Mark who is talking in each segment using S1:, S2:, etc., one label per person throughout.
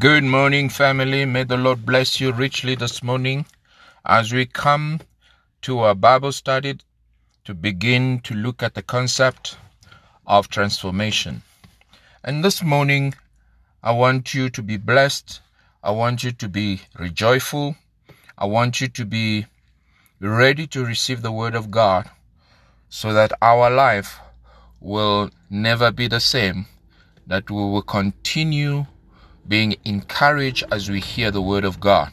S1: Good morning, family. May the Lord bless you richly this morning as we come to our Bible study to begin to look at the concept of transformation. And this morning, I want you to be blessed. I want you to be rejoiceful. I want you to be ready to receive the Word of God so that our life will never be the same, that we will continue being encouraged as we hear the Word of God.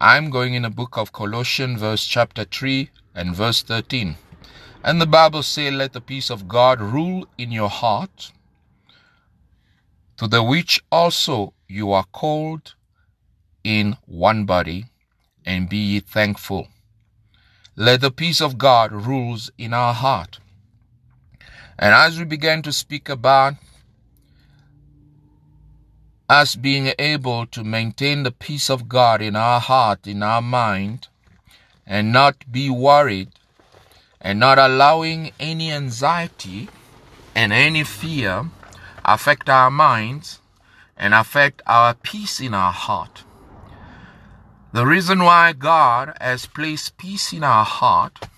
S1: I'm going in the book of Colossians, verse chapter 3 and verse 13. And the Bible says, Let the peace of God rule in your heart, to the which also you are called in one body, and be ye thankful. Let the peace of God rules in our heart. And as we began to speak about us being able to maintain the peace of God in our heart, in our mind, and not be worried, and not allowing any anxiety and any fear affect our minds and affect our peace in our heart. The reason why God has placed peace in our heart,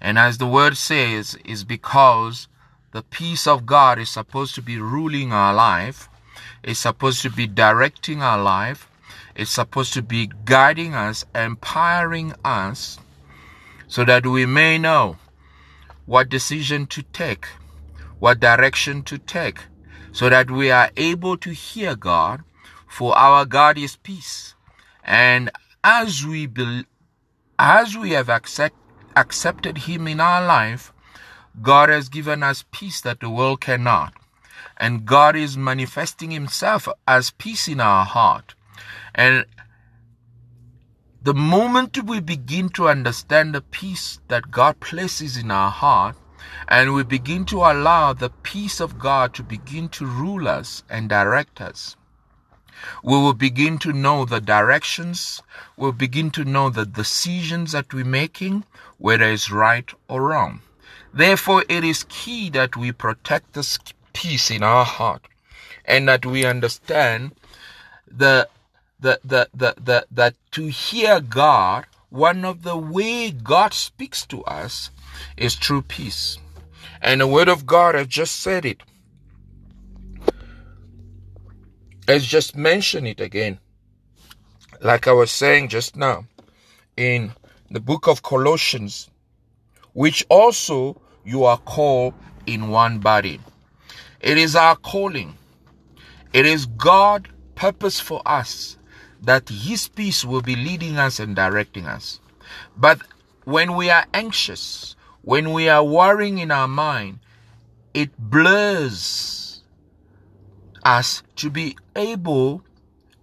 S1: and as the word says, is because the peace of God is supposed to be ruling our life it's supposed to be directing our life. It's supposed to be guiding us, empowering us, so that we may know what decision to take, what direction to take, so that we are able to hear God, for our God is peace. And as we be, as we have accept, accepted Him in our life, God has given us peace that the world cannot and God is manifesting Himself as peace in our heart. And the moment we begin to understand the peace that God places in our heart, and we begin to allow the peace of God to begin to rule us and direct us, we will begin to know the directions, we'll begin to know the decisions that we're making, whether it's right or wrong. Therefore, it is key that we protect the peace in our heart and that we understand the the the the, the that to hear God one of the way God speaks to us is through peace. And the word of God has just said it. Has just mentioned it again. Like I was saying just now in the book of Colossians, which also you are called in one body. It is our calling. It is God' purpose for us that His peace will be leading us and directing us. But when we are anxious, when we are worrying in our mind, it blurs us to be able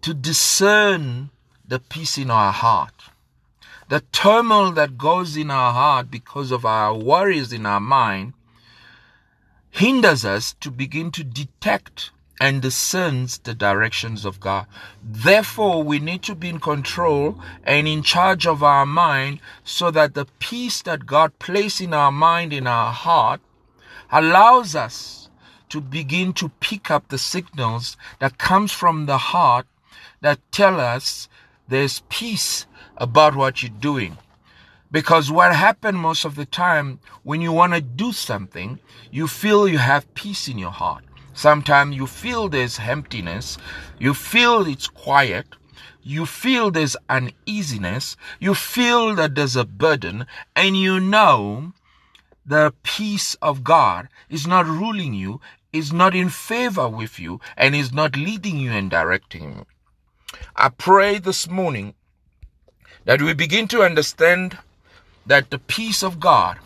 S1: to discern the peace in our heart. The turmoil that goes in our heart because of our worries in our mind hinders us to begin to detect and discerns the directions of God. Therefore, we need to be in control and in charge of our mind so that the peace that God placed in our mind, in our heart, allows us to begin to pick up the signals that comes from the heart that tell us there's peace about what you're doing. Because what happens most of the time when you want to do something, you feel you have peace in your heart. Sometimes you feel there's emptiness, you feel it's quiet, you feel there's uneasiness, you feel that there's a burden, and you know the peace of God is not ruling you, is not in favor with you, and is not leading you and directing you. I pray this morning that we begin to understand that the peace of God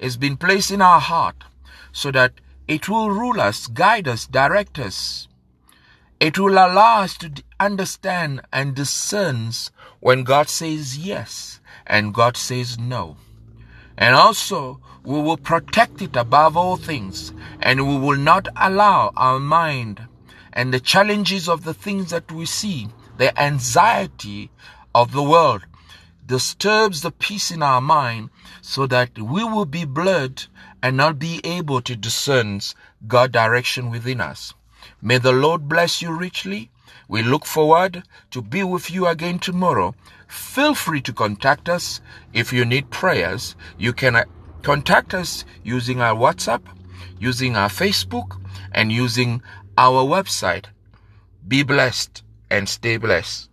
S1: has been placed in our heart so that it will rule us, guide us, direct us. It will allow us to understand and discern when God says yes and God says no. And also, we will protect it above all things and we will not allow our mind and the challenges of the things that we see, the anxiety of the world, disturbs the peace in our mind so that we will be blurred and not be able to discern God's direction within us. May the Lord bless you richly. We look forward to be with you again tomorrow. Feel free to contact us if you need prayers. You can uh, contact us using our WhatsApp, using our Facebook, and using our website. Be blessed and stay blessed.